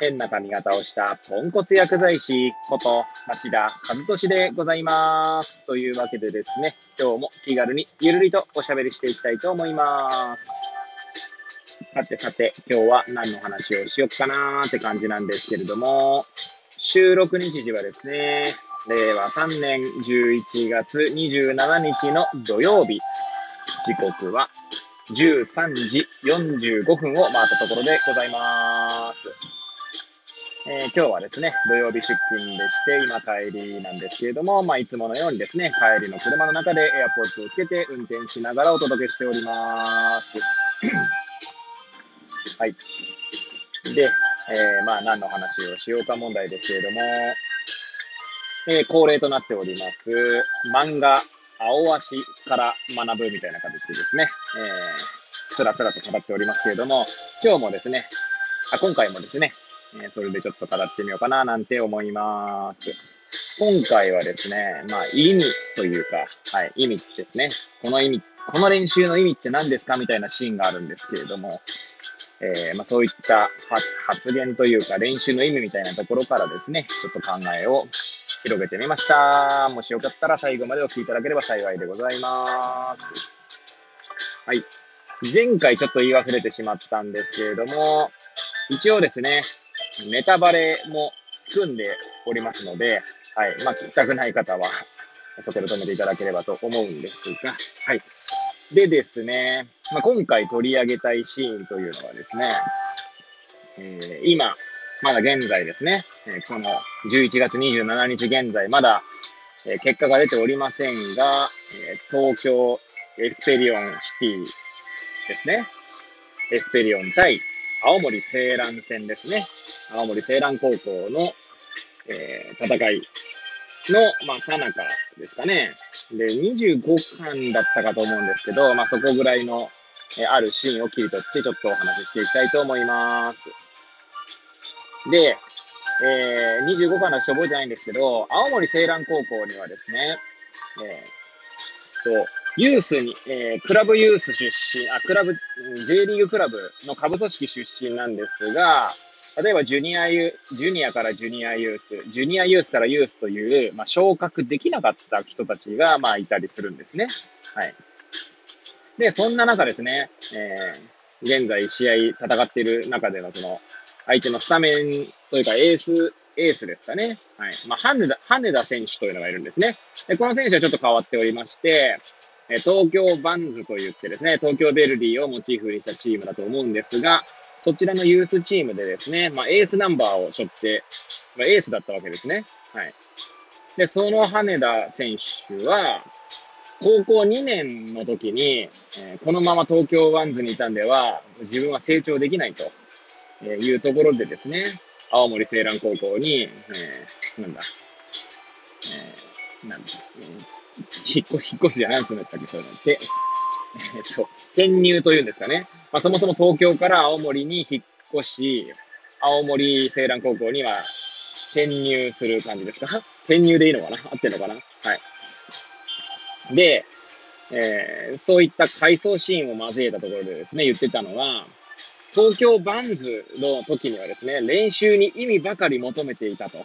変な髪型をしたポンコツ薬剤師こと町田和俊でございます。というわけでですね、今日も気軽にゆるりとおしゃべりしていきたいと思います。さてさて、今日は何の話をしよっかなーって感じなんですけれども、収録日時はですね、令和3年11月27日の土曜日、時刻は13時45分を回ったところでございます。えー、今日はですね、土曜日出勤でして、今帰りなんですけれども、まあ、いつものようにですね、帰りの車の中でエアポーツをつけて運転しながらお届けしております。はい。で、えー、まあ、何の話をしようか問題ですけれども、えー、恒例となっております、漫画、青足から学ぶみたいな形でですね、えー、つらつらと語っておりますけれども、今日もですね、あ今回もですね、えそれでちょっと語ってみようかななんて思います。今回はですね、まあ意味というか、はい、意味ですね。この意味、この練習の意味って何ですかみたいなシーンがあるんですけれども、えー、まあ、そういった発言というか練習の意味みたいなところからですね、ちょっと考えを広げてみました。もしよかったら最後までお聞きいただければ幸いでございます。はい。前回ちょっと言い忘れてしまったんですけれども、一応ですね、ネタバレも含んでおりますので、はい。まあ、聞きたくない方は、そこで止めていただければと思うんですが、はい。でですね、まあ、今回取り上げたいシーンというのはですね、えー、今、まだ現在ですね、えー、この11月27日現在、まだ、えー、結果が出ておりませんが、え東京エスペリオンシティですね。エスペリオン対青森星蘭戦ですね。青森星蘭高校の、えー、戦いの、まあ、さなかですかね。で、25巻だったかと思うんですけど、まあ、そこぐらいの、えー、あるシーンを切り取ってちょっとお話ししていきたいと思います。で、えー、25巻の人覚えてないんですけど、青森青蘭高校にはですね、えー、と、ユースに、えー、クラブユース出身、あ、クラブ、J リーグクラブの下部組織出身なんですが、例えばジュニアユ、ジュニアからジュニアユース、ジュニアユースからユースという、まあ、昇格できなかった人たちが、まあ、いたりするんですね。はい。で、そんな中ですね、えー、現在試合戦っている中でのその、相手のスタメンというかエース、エースですかね。はい。まあ、羽田、羽田選手というのがいるんですね。で、この選手はちょっと変わっておりまして、東京ヴァンズと言ってですね、東京ヴェルディをモチーフにしたチームだと思うんですが、そちらのユースチームでですね、まあ、エースナンバーを背負って、まあ、エースだったわけですね。はい。で、その羽田選手は、高校2年の時に、えー、このまま東京ヴァンズにいたんでは、自分は成長できないというところでですね、青森星蘭高校に、えー、なんだ、えー、なんだ、えー引っ越し、引っ越すじゃないんですかっけ、そういうのて。えっと、転入というんですかね。まあ、そもそも東京から青森に引っ越し、青森青蘭高校には転入する感じですか？転入でいいのかな？合ってるのかな？はい。で、えー、そういった回想シーンを交えたところでですね、言ってたのは、東京バンズの時にはですね、練習に意味ばかり求めていたと。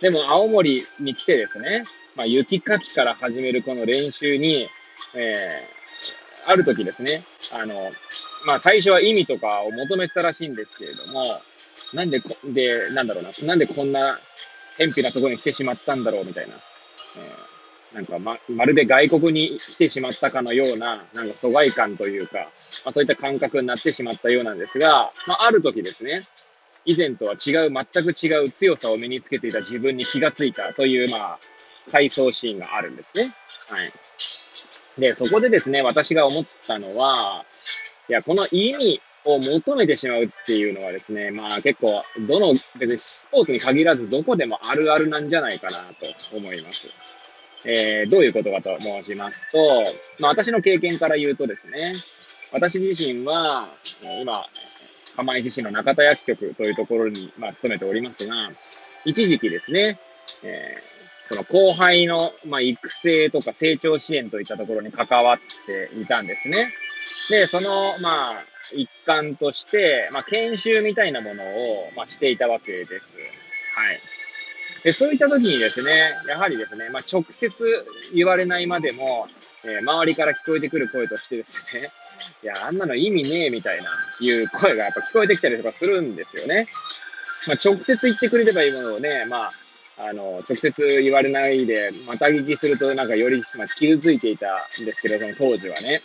でも青森に来てですね、まあ、雪かきから始めるこの練習に、えー、ある時ですね、あの、まあ、最初は意味とかを求めてたらしいんですけれども、なんでこ、で、なんだろうな、なんでこんな、偏僻なところに来てしまったんだろうみたいな。えー、なんかま、まるで外国に来てしまったかのような、なんか疎外感というか、まあ、そういった感覚になってしまったようなんですが、まあ、ある時ですね、以前とは違う、全く違う強さを身につけていた自分に気がついたという、まあ、回想シーンがあるんですね。はい。で、そこでですね、私が思ったのは、いや、この意味を求めてしまうっていうのはですね、まあ結構、どの、別にスポーツに限らずどこでもあるあるなんじゃないかなと思います。えー、どういうことかと申しますと、まあ、私の経験から言うとですね、私自身は、今、釜石市の中田薬局というところに、まあ、勤めておりますが、一時期ですね、えー、その後輩の、まあ、育成とか成長支援といったところに関わっていたんですね。で、その、まあ、一環として、まあ、研修みたいなものを、まあ、していたわけです。はい。で、そういった時にですね、やはりですね、まあ、直接言われないまでも、えー、周りから聞こえてくる声としてですね、いや、あんなの意味ねえみたいな、いう声がやっぱ聞こえてきたりとかするんですよね。まあ、直接言ってくれればいいものをね、まあ、あの、直接言われないで、また聞きするとなんかより、まあ、傷ついていたんですけど、その当時はね。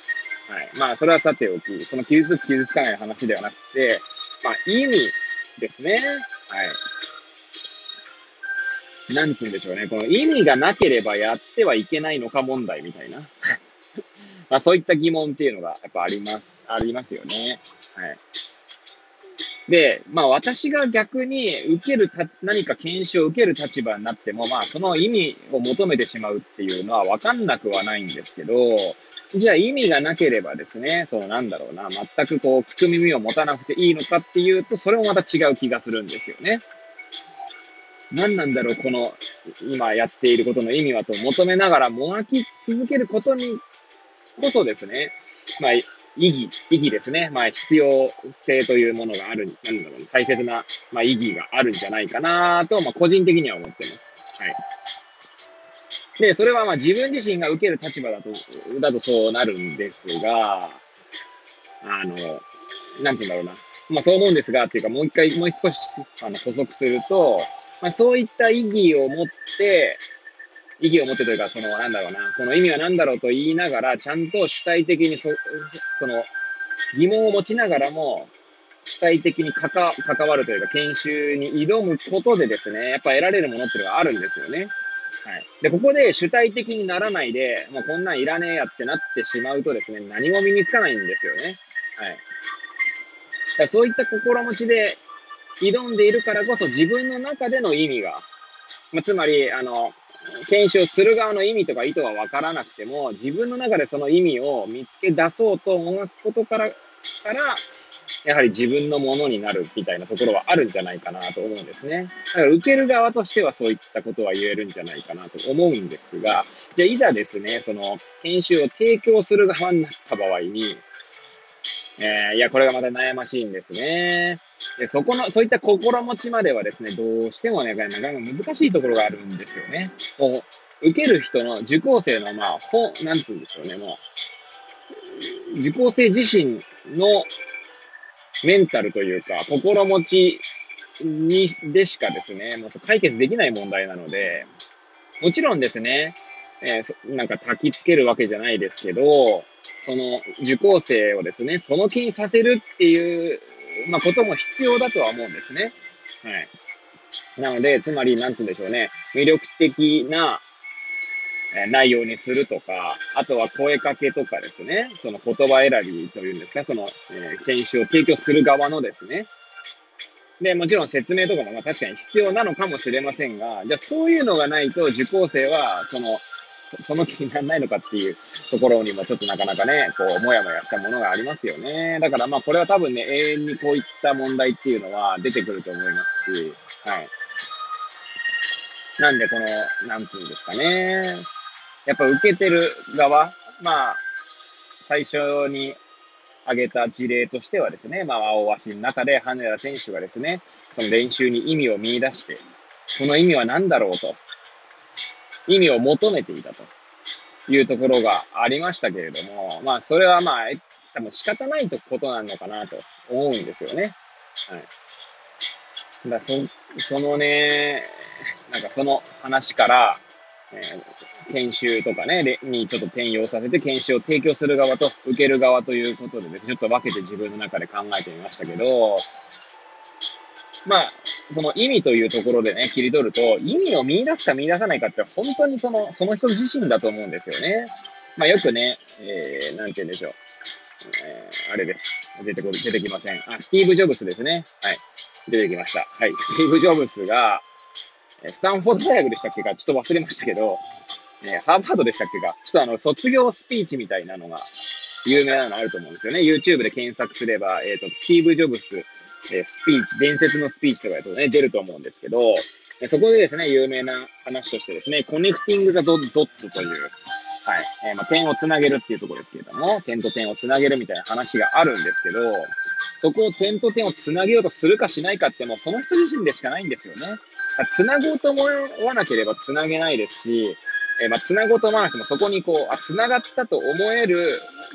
はい。まあ、それはさておき、その傷つく、傷つかない話ではなくて、まあ、意味ですね。はい。なんつうんでしょうね。この意味がなければやってはいけないのか問題みたいな。まあそういった疑問っていうのがやっぱあります、ありますよね。はい。で、まあ私が逆に受けるた、何か研修を受ける立場になっても、まあその意味を求めてしまうっていうのはわかんなくはないんですけど、じゃあ意味がなければですね、そのなんだろうな、全くこう聞く耳を持たなくていいのかっていうと、それもまた違う気がするんですよね。何なんだろう、この今やっていることの意味はと求めながらもがき続けることにこそですね、まあ、意義、意義ですね。まあ、必要性というものがある、なんだろう、大切な、まあ、意義があるんじゃないかなと、まあ、個人的には思ってます。はい。で、それはまあ自分自身が受ける立場だと、だとそうなるんですが、あの、なんて言うんだろうな。まあそう思うんですが、っていうかもう一回、もう少しあの補足すると、まあ、そういった意義を持って、意義を持ってというか、その、なんだろうな、この意味は何だろうと言いながら、ちゃんと主体的にそ、その、疑問を持ちながらも、主体的に関関わるというか、研修に挑むことでですね、やっぱ得られるものっていうのがあるんですよね。はい。で、ここで主体的にならないで、もうこんなんいらねえやってなってしまうとですね、何も身につかないんですよね。はい。そういった心持ちで挑んでいるからこそ自分の中での意味が、まあ、つまり、あの、検証する側の意味とか意図は分からなくても、自分の中でその意味を見つけ出そうともがくことから、から、やはり自分のものになるみたいなところはあるんじゃないかなと思うんですね。だから受ける側としてはそういったことは言えるんじゃないかなと思うんですが、じゃあいざですね、その研修を提供する側になった場合に、えー、いや、これがまた悩ましいんですね。で、そこの、そういった心持ちまではですね、どうしてもね、なかなか難しいところがあるんですよね。こう、受ける人の、受講生の、まあ、ほ、なんて言うんでしょうね、もう、受講生自身のメンタルというか、心持ちに、でしかですね、もう解決できない問題なので、もちろんですね、えー、なんか焚きつけるわけじゃないですけど、その受講生をですね、その気にさせるっていうまあ、ことも必要だとは思うんですね。はい。なので、つまり、なんて言うんでしょうね。魅力的な内容にするとか、あとは声かけとかですね。その言葉選びというんですか、その、えー、研修を提供する側のですね。で、もちろん説明とかもまあ確かに必要なのかもしれませんが、じゃあそういうのがないと受講生は、その、その気にならないのかっていうところにもちょっとなかなかね、こう、もやもやしたものがありますよね。だからまあこれは多分ね、永遠にこういった問題っていうのは出てくると思いますし、はい。なんでこの、なんていうんですかね。やっぱ受けてる側、まあ、最初に挙げた事例としてはですね、まあ、青足の中で羽田選手がですね、その練習に意味を見出して、その意味は何だろうと。意味を求めていたというところがありましたけれども、まあ、それはまあ、多分仕方ないことなのかなと思うんですよね。はい。だそ、そのね、なんかその話から、えー、研修とかね、にちょっと転用させて研修を提供する側と受ける側ということで、ね、ちょっと分けて自分の中で考えてみましたけど、まあ、その意味というところでね、切り取ると、意味を見出すか見出さないかって本当にその、その人自身だと思うんですよね。まあよくね、えー、なんて言うんでしょう。えー、あれです。出てこ出てきません。あ、スティーブ・ジョブスですね。はい。出てきました。はい。スティーブ・ジョブスが、スタンフォード大学でしたっけか？ちょっと忘れましたけど、ね、ハーバードでしたっけか、ちょっとあの、卒業スピーチみたいなのが、有名なのあると思うんですよね。YouTube で検索すれば、えっ、ー、と、スティーブ・ジョブス、え、スピーチ、伝説のスピーチとかだとね、出ると思うんですけど、そこでですね、有名な話としてですね、コネクティング・ザ・ドッツという、はい、えー、まあ、点をつなげるっていうところですけれども、点と点をつなげるみたいな話があるんですけど、そこを点と点をつなげようとするかしないかってもうその人自身でしかないんですよね。つなごうと思わなければつなげないですし、えー、まあ、つなごうと思わなくてもそこにこう、あ、つながったと思える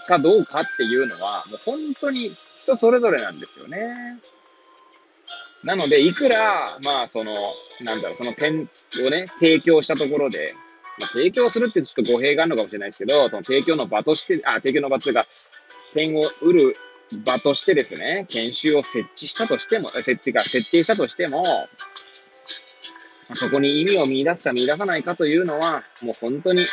かどうかっていうのは、もう本当に人それぞれなんですよね。なので、いくら、まあ、その、なんだろう、その点をね、提供したところで、まあ、提供するってちょっと語弊があるのかもしれないですけど、その提供の場として、あ、提供の場というか、点を売る場としてですね、研修を設置したとしても、設置が設定したとしても、そこに意味を見出すか見出さないかというのは、もう本当に、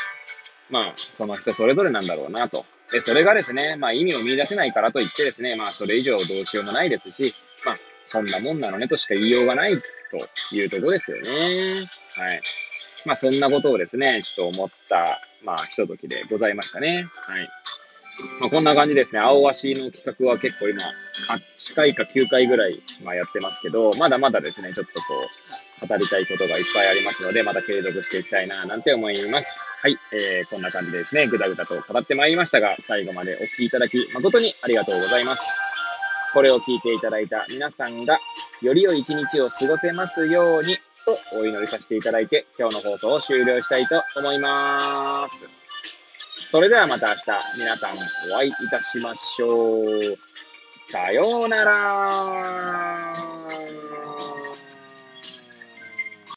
まあ、その人それぞれなんだろうなと。で、それがですね、まあ意味を見出せないからといってですね、まあそれ以上どうしようもないですし、まあそんなもんなのねとしか言いようがないというとこですよね。はい。まあそんなことをですね、ちょっと思った、まあひとときでございましたね。はい。まあ、こんな感じですね。青足の企画は結構今、8回か9回ぐらい、まあ、やってますけど、まだまだですね、ちょっとこう、語りたいことがいっぱいありますので、また継続していきたいな、なんて思います。はい、えー、こんな感じでですね、ぐだぐだと語ってまいりましたが、最後までお聞きいただき、誠にありがとうございます。これを聞いていただいた皆さんが、より良い一日を過ごせますように、とお祈りさせていただいて、今日の放送を終了したいと思います。それではまた明日、皆さんお会いいたしましょう。さようなら